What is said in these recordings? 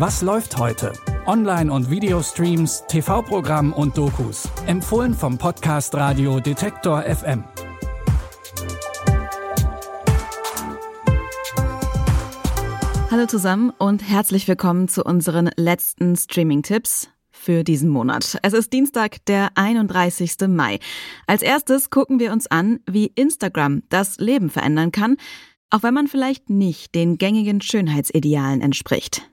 Was läuft heute? Online- und Videostreams, TV-Programm und Dokus. Empfohlen vom Podcast Radio Detektor FM. Hallo zusammen und herzlich willkommen zu unseren letzten Streaming-Tipps für diesen Monat. Es ist Dienstag, der 31. Mai. Als erstes gucken wir uns an, wie Instagram das Leben verändern kann, auch wenn man vielleicht nicht den gängigen Schönheitsidealen entspricht.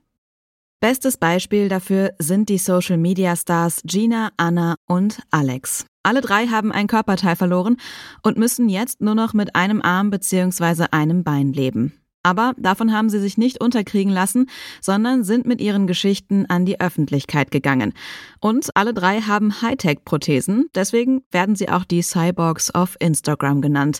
Bestes Beispiel dafür sind die Social Media Stars Gina, Anna und Alex. Alle drei haben ein Körperteil verloren und müssen jetzt nur noch mit einem Arm bzw. einem Bein leben. Aber davon haben sie sich nicht unterkriegen lassen, sondern sind mit ihren Geschichten an die Öffentlichkeit gegangen. Und alle drei haben Hightech-Prothesen, deswegen werden sie auch die Cyborgs auf Instagram genannt.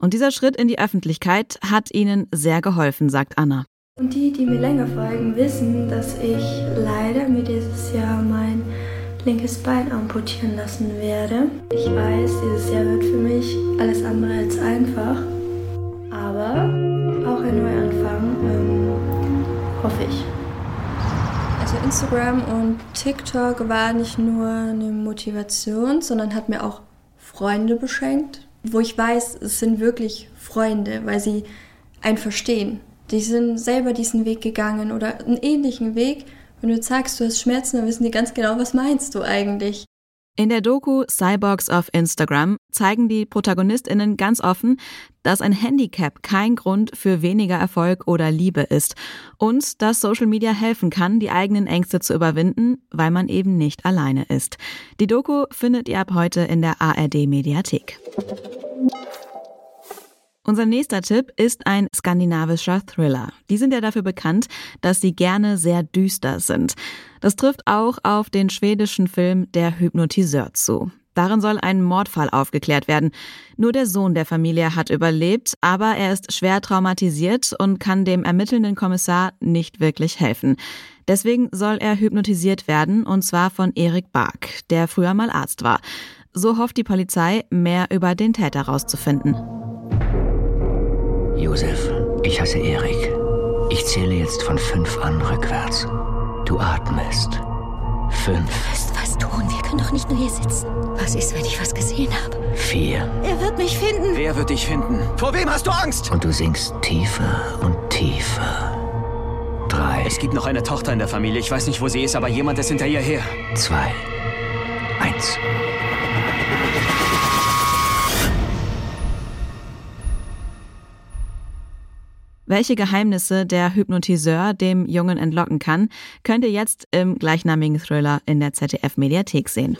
Und dieser Schritt in die Öffentlichkeit hat ihnen sehr geholfen, sagt Anna. Und die, die mir länger folgen, wissen, dass ich leider mir dieses Jahr mein linkes Bein amputieren lassen werde. Ich weiß, dieses Jahr wird für mich alles andere als einfach, aber auch ein Neuanfang, ähm, hoffe ich. Also Instagram und TikTok war nicht nur eine Motivation, sondern hat mir auch Freunde beschenkt, wo ich weiß, es sind wirklich Freunde, weil sie einen verstehen die sind selber diesen Weg gegangen oder einen ähnlichen Weg. Wenn du sagst, du hast Schmerzen, dann wissen die ganz genau, was meinst du eigentlich. In der Doku Cyborgs auf Instagram zeigen die Protagonistinnen ganz offen, dass ein Handicap kein Grund für weniger Erfolg oder Liebe ist und dass Social Media helfen kann, die eigenen Ängste zu überwinden, weil man eben nicht alleine ist. Die Doku findet ihr ab heute in der ARD Mediathek. Unser nächster Tipp ist ein skandinavischer Thriller. Die sind ja dafür bekannt, dass sie gerne sehr düster sind. Das trifft auch auf den schwedischen Film Der Hypnotiseur zu. Darin soll ein Mordfall aufgeklärt werden. Nur der Sohn der Familie hat überlebt, aber er ist schwer traumatisiert und kann dem ermittelnden Kommissar nicht wirklich helfen. Deswegen soll er hypnotisiert werden, und zwar von Erik Bark, der früher mal Arzt war. So hofft die Polizei, mehr über den Täter rauszufinden. Josef, ich heiße Erik. Ich zähle jetzt von fünf an rückwärts. Du atmest. Fünf. Du wirst was tun. Wir können doch nicht nur hier sitzen. Was ist, wenn ich was gesehen habe? Vier. Er wird mich finden. Wer wird dich finden? Vor wem hast du Angst? Und du sinkst tiefer und tiefer. Drei. Es gibt noch eine Tochter in der Familie. Ich weiß nicht, wo sie ist, aber jemand ist hinter ihr her. Zwei. Eins. Welche Geheimnisse der Hypnotiseur dem Jungen entlocken kann, könnt ihr jetzt im gleichnamigen Thriller in der ZDF-Mediathek sehen.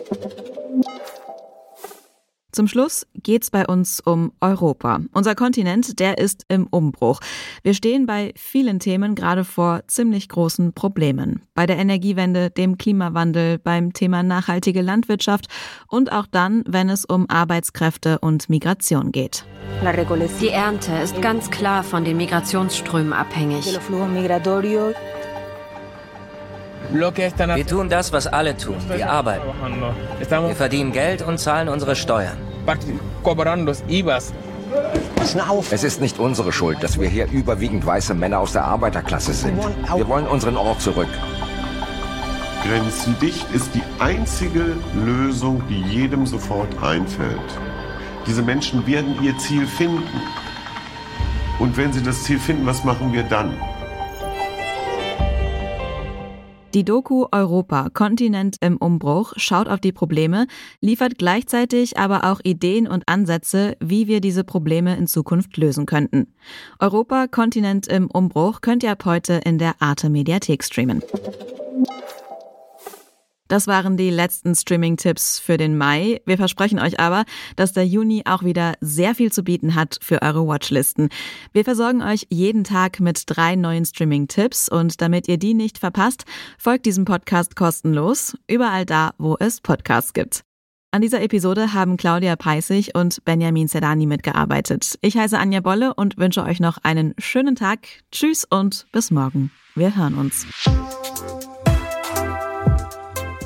Zum Schluss geht's bei uns um Europa. Unser Kontinent, der ist im Umbruch. Wir stehen bei vielen Themen gerade vor ziemlich großen Problemen. Bei der Energiewende, dem Klimawandel, beim Thema nachhaltige Landwirtschaft und auch dann, wenn es um Arbeitskräfte und Migration geht. Die Ernte ist ganz klar von den Migrationsströmen abhängig. Wir tun das, was alle tun. Wir arbeiten. Wir verdienen Geld und zahlen unsere Steuern. Es ist nicht unsere Schuld, dass wir hier überwiegend weiße Männer aus der Arbeiterklasse sind. Wir wollen unseren Ort zurück. Grenzendicht ist die einzige Lösung, die jedem sofort einfällt. Diese Menschen werden ihr Ziel finden. Und wenn sie das Ziel finden, was machen wir dann? Die Doku Europa, Kontinent im Umbruch, schaut auf die Probleme, liefert gleichzeitig aber auch Ideen und Ansätze, wie wir diese Probleme in Zukunft lösen könnten. Europa, Kontinent im Umbruch könnt ihr ab heute in der Arte Mediathek streamen. Das waren die letzten Streaming-Tipps für den Mai. Wir versprechen euch aber, dass der Juni auch wieder sehr viel zu bieten hat für eure Watchlisten. Wir versorgen euch jeden Tag mit drei neuen Streaming-Tipps und damit ihr die nicht verpasst, folgt diesem Podcast kostenlos, überall da, wo es Podcasts gibt. An dieser Episode haben Claudia Peissig und Benjamin Sedani mitgearbeitet. Ich heiße Anja Bolle und wünsche euch noch einen schönen Tag. Tschüss und bis morgen. Wir hören uns.